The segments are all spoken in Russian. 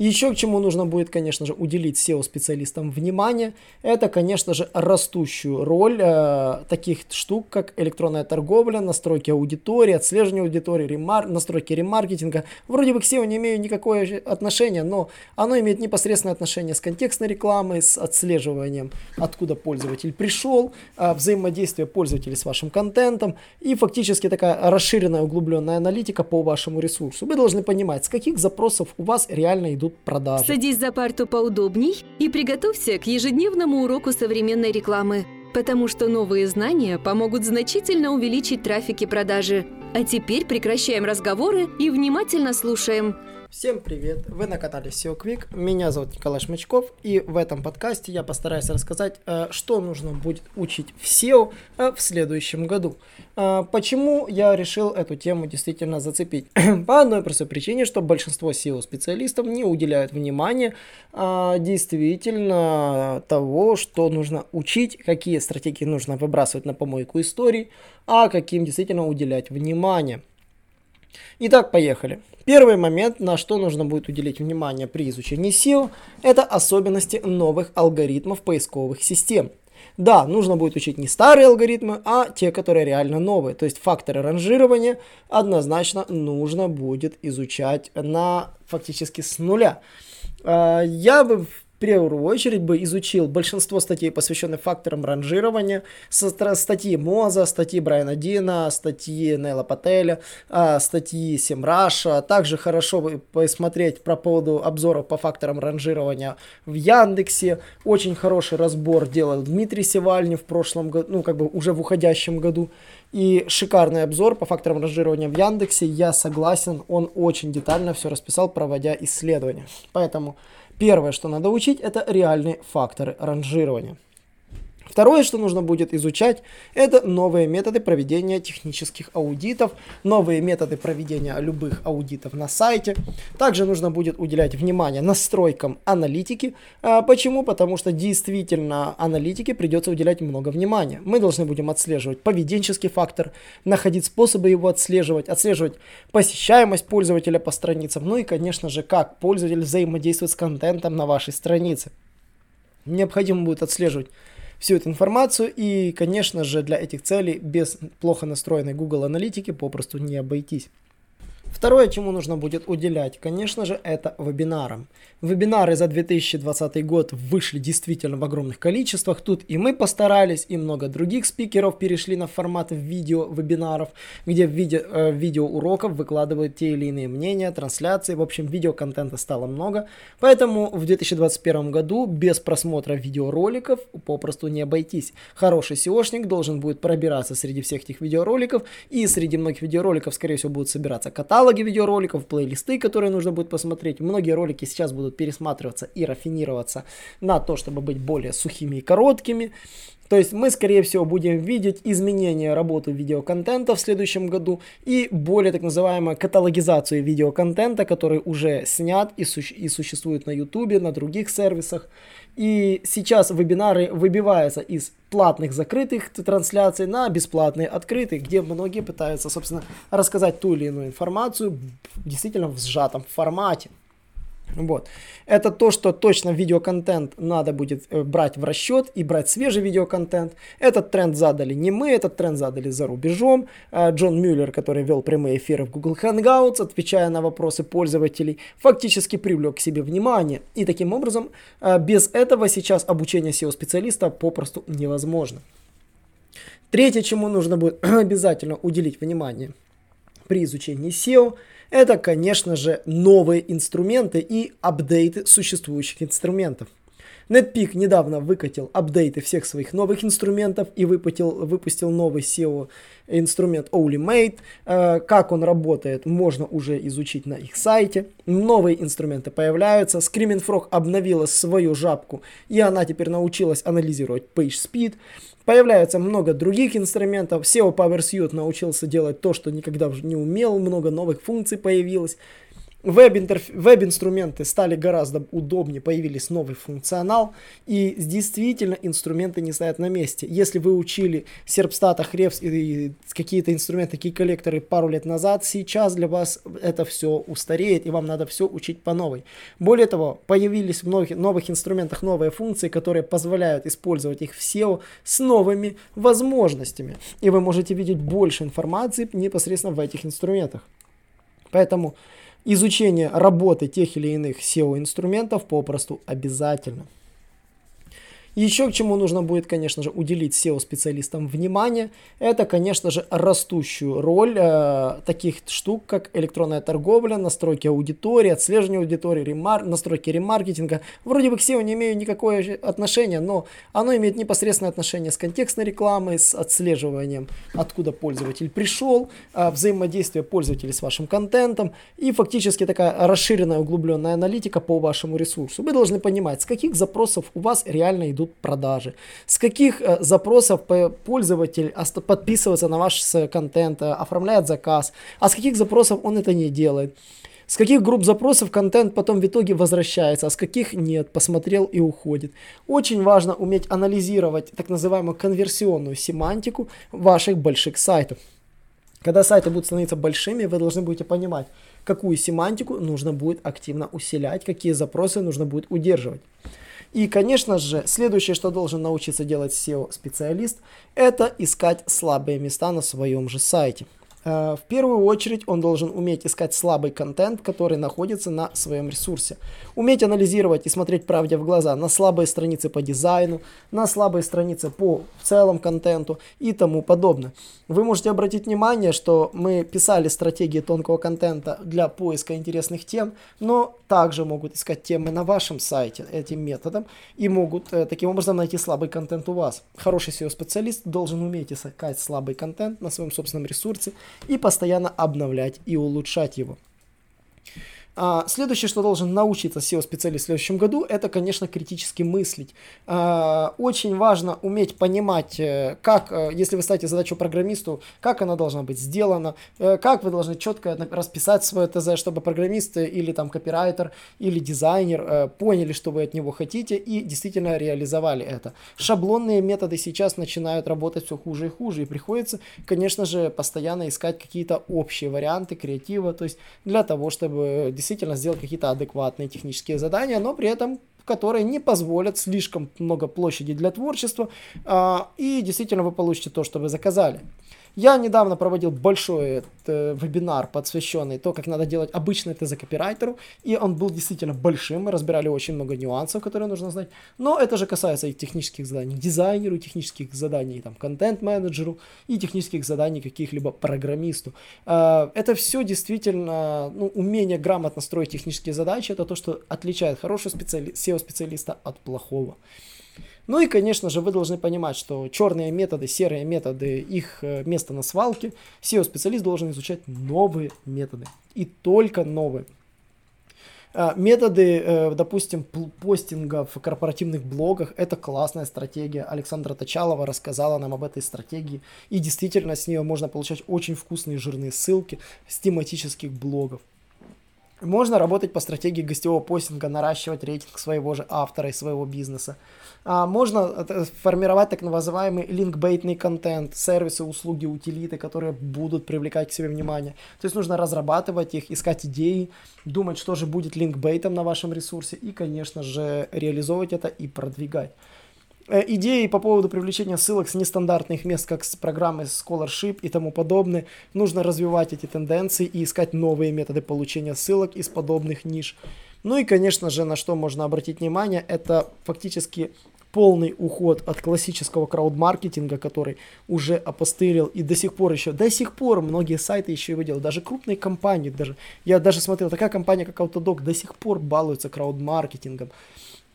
Еще к чему нужно будет, конечно же, уделить SEO-специалистам внимание, это, конечно же, растущую роль э, таких штук, как электронная торговля, настройки аудитории, отслеживание аудитории, ремар... настройки ремаркетинга. Вроде бы к SEO не имею никакого отношения, но оно имеет непосредственное отношение с контекстной рекламой, с отслеживанием, откуда пользователь пришел, э, взаимодействие пользователей с вашим контентом и фактически такая расширенная углубленная аналитика по вашему ресурсу. Вы должны понимать, с каких запросов у вас реально идут продажи. Садись за парту поудобней и приготовься к ежедневному уроку современной рекламы, потому что новые знания помогут значительно увеличить трафик и продажи. А теперь прекращаем разговоры и внимательно слушаем. Всем привет! Вы на канале SEO Quick. Меня зовут Николай Шмачков, и в этом подкасте я постараюсь рассказать, э, что нужно будет учить в SEO э, в следующем году. Э, почему я решил эту тему действительно зацепить? По одной простой причине, что большинство SEO-специалистов не уделяют внимания действительно того, что нужно учить, какие стратегии нужно выбрасывать на помойку истории, а каким действительно уделять внимание. Итак, поехали. Первый момент, на что нужно будет уделить внимание при изучении SEO, это особенности новых алгоритмов поисковых систем. Да, нужно будет учить не старые алгоритмы, а те, которые реально новые. То есть факторы ранжирования однозначно нужно будет изучать на фактически с нуля. А, я бы первую очередь бы изучил большинство статей, посвященных факторам ранжирования, статьи Моза, статьи Брайана Дина, статьи Нейла Пателя, а, статьи Семраша. Также хорошо бы посмотреть про поводу обзоров по факторам ранжирования в Яндексе. Очень хороший разбор делал Дмитрий Севальни в прошлом году, ну как бы уже в уходящем году. И шикарный обзор по факторам ранжирования в Яндексе. Я согласен, он очень детально все расписал, проводя исследования. Поэтому Первое, что надо учить, это реальные факторы ранжирования. Второе, что нужно будет изучать, это новые методы проведения технических аудитов, новые методы проведения любых аудитов на сайте. Также нужно будет уделять внимание настройкам аналитики. А, почему? Потому что действительно аналитике придется уделять много внимания. Мы должны будем отслеживать поведенческий фактор, находить способы его отслеживать, отслеживать посещаемость пользователя по страницам, ну и, конечно же, как пользователь взаимодействует с контентом на вашей странице. Необходимо будет отслеживать всю эту информацию. И, конечно же, для этих целей без плохо настроенной Google аналитики попросту не обойтись. Второе, чему нужно будет уделять, конечно же, это вебинарам. Вебинары за 2020 год вышли действительно в огромных количествах. Тут и мы постарались, и много других спикеров перешли на формат видео вебинаров, где в виде э, видео уроков выкладывают те или иные мнения, трансляции. В общем, видеоконтента стало много. Поэтому в 2021 году без просмотра видеороликов попросту не обойтись. Хороший SEOшник должен будет пробираться среди всех этих видеороликов, и среди многих видеороликов, скорее всего, будут собираться каталоги видеороликов, плейлисты, которые нужно будет посмотреть. Многие ролики сейчас будут пересматриваться и рафинироваться на то, чтобы быть более сухими и короткими. То есть мы, скорее всего, будем видеть изменение работы видеоконтента в следующем году и более так называемую каталогизацию видеоконтента, который уже снят и, су- и существует на YouTube, на других сервисах. И сейчас вебинары выбиваются из платных закрытых трансляций на бесплатные открытые, где многие пытаются, собственно, рассказать ту или иную информацию действительно в сжатом формате. Вот. Это то, что точно видеоконтент надо будет э, брать в расчет и брать свежий видеоконтент. Этот тренд задали не мы, этот тренд задали за рубежом. Э, Джон Мюллер, который вел прямые эфиры в Google Hangouts, отвечая на вопросы пользователей, фактически привлек к себе внимание. И таким образом, э, без этого сейчас обучение SEO-специалиста попросту невозможно. Третье, чему нужно будет обязательно уделить внимание при изучении SEO – это, конечно же, новые инструменты и апдейты существующих инструментов. NetPeak недавно выкатил апдейты всех своих новых инструментов и выпустил, выпустил новый SEO инструмент OnlyMate. Э, как он работает, можно уже изучить на их сайте. Новые инструменты появляются. Screaming Frog обновила свою жабку, и она теперь научилась анализировать PageSpeed. Появляется много других инструментов. SEO Power Suite научился делать то, что никогда не умел. Много новых функций появилось. Веб-инструменты стали гораздо удобнее, появились новый функционал, и действительно инструменты не стоят на месте. Если вы учили Серпстата, Хревс и какие-то инструменты, такие коллекторы пару лет назад, сейчас для вас это все устареет, и вам надо все учить по новой. Более того, появились в многих новых инструментах новые функции, которые позволяют использовать их в SEO с новыми возможностями. И вы можете видеть больше информации непосредственно в этих инструментах. Поэтому изучение работы тех или иных SEO-инструментов попросту обязательно. Еще к чему нужно будет, конечно же, уделить SEO-специалистам внимание, это, конечно же, растущую роль э, таких штук, как электронная торговля, настройки аудитории, отслеживание аудитории, ремар... настройки ремаркетинга. Вроде бы к SEO не имею никакое отношения, но оно имеет непосредственное отношение с контекстной рекламой, с отслеживанием, откуда пользователь пришел, э, взаимодействие пользователей с вашим контентом и фактически такая расширенная углубленная аналитика по вашему ресурсу. Вы должны понимать, с каких запросов у вас реально идут идут продажи. С каких э, запросов пользователь подписывается на ваш контент, э, оформляет заказ, а с каких запросов он это не делает. С каких групп запросов контент потом в итоге возвращается, а с каких нет, посмотрел и уходит. Очень важно уметь анализировать так называемую конверсионную семантику ваших больших сайтов. Когда сайты будут становиться большими, вы должны будете понимать, какую семантику нужно будет активно усилять, какие запросы нужно будет удерживать. И, конечно же, следующее, что должен научиться делать SEO-специалист, это искать слабые места на своем же сайте. Э, в первую очередь он должен уметь искать слабый контент, который находится на своем ресурсе. Уметь анализировать и смотреть правде в глаза на слабые страницы по дизайну, на слабые страницы по в целом контенту и тому подобное. Вы можете обратить внимание, что мы писали стратегии тонкого контента для поиска интересных тем, но также могут искать темы на вашем сайте этим методом и могут э, таким образом найти слабый контент у вас. Хороший SEO-специалист должен уметь искать слабый контент на своем собственном ресурсе и постоянно обновлять и улучшать его. А, следующее, что должен научиться SEO-специалист в следующем году, это, конечно, критически мыслить. А, очень важно уметь понимать, э, как, э, если вы ставите задачу программисту, как она должна быть сделана, э, как вы должны четко расписать свое ТЗ, чтобы программист или там копирайтер или дизайнер поняли, что вы от него хотите и действительно реализовали это. Шаблонные методы сейчас начинают работать все хуже и хуже, и приходится, конечно же, постоянно искать какие-то общие варианты креатива, то есть для того, чтобы действительно сделать какие-то адекватные технические задания, но при этом которые не позволят слишком много площади для творчества, а, и действительно вы получите то, что вы заказали. Я недавно проводил большой э, вебинар, посвященный то, как надо делать обычный ТЗ копирайтеру, и он был действительно большим, мы разбирали очень много нюансов, которые нужно знать, но это же касается и технических заданий дизайнеру, технических заданий там контент-менеджеру и технических заданий каких-либо программисту. Э, это все действительно, ну, умение грамотно строить технические задачи, это то, что отличает хорошего специали... SEO-специалиста от плохого. Ну и, конечно же, вы должны понимать, что черные методы, серые методы, их э, место на свалке. SEO-специалист должен изучать новые методы. И только новые. А, методы, э, допустим, постинга в корпоративных блогах – это классная стратегия. Александра Точалова рассказала нам об этой стратегии. И действительно, с нее можно получать очень вкусные жирные ссылки с тематических блогов. Можно работать по стратегии гостевого постинга, наращивать рейтинг своего же автора и своего бизнеса. А можно э, формировать так называемый линкбейтный контент, сервисы, услуги, утилиты, которые будут привлекать к себе внимание. То есть нужно разрабатывать их, искать идеи, думать, что же будет линкбейтом на вашем ресурсе и, конечно же, реализовывать это и продвигать. Э, идеи по поводу привлечения ссылок с нестандартных мест, как с программы Scholarship и тому подобное, нужно развивать эти тенденции и искать новые методы получения ссылок из подобных ниш. Ну и, конечно же, на что можно обратить внимание, это фактически полный уход от классического краудмаркетинга, который уже опостылил и до сих пор еще, до сих пор многие сайты еще его делают, даже крупные компании, даже, я даже смотрел, такая компания, как Autodoc, до сих пор балуется краудмаркетингом.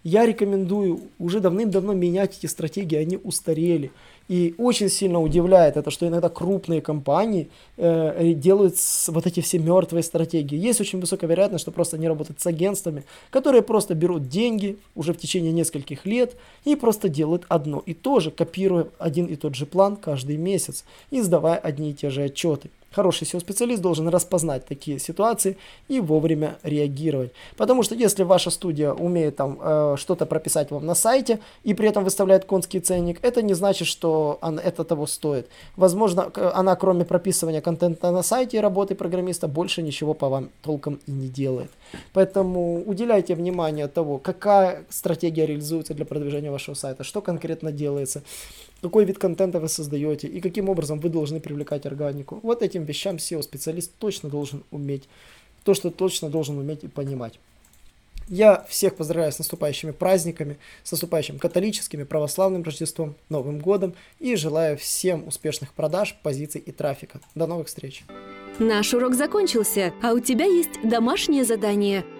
Я рекомендую уже давным-давно менять эти стратегии, они устарели. И очень сильно удивляет это, что иногда крупные компании э, делают вот эти все мертвые стратегии. Есть очень высокая вероятность, что просто они работают с агентствами, которые просто берут деньги уже в течение нескольких лет и просто делают одно и то же, копируя один и тот же план каждый месяц и сдавая одни и те же отчеты. Хороший SEO-специалист должен распознать такие ситуации и вовремя реагировать. Потому что если ваша студия умеет там э, что-то прописать вам на сайте и при этом выставляет конский ценник, это не значит, что она, это того стоит. Возможно, она кроме прописывания контента на сайте и работы программиста больше ничего по вам толком и не делает. Поэтому уделяйте внимание того, какая стратегия реализуется для продвижения вашего сайта, что конкретно делается какой вид контента вы создаете и каким образом вы должны привлекать органику. Вот этим вещам SEO-специалист точно должен уметь, то, что точно должен уметь и понимать. Я всех поздравляю с наступающими праздниками, с наступающим католическим и православным Рождеством, Новым Годом и желаю всем успешных продаж, позиций и трафика. До новых встреч! Наш урок закончился, а у тебя есть домашнее задание –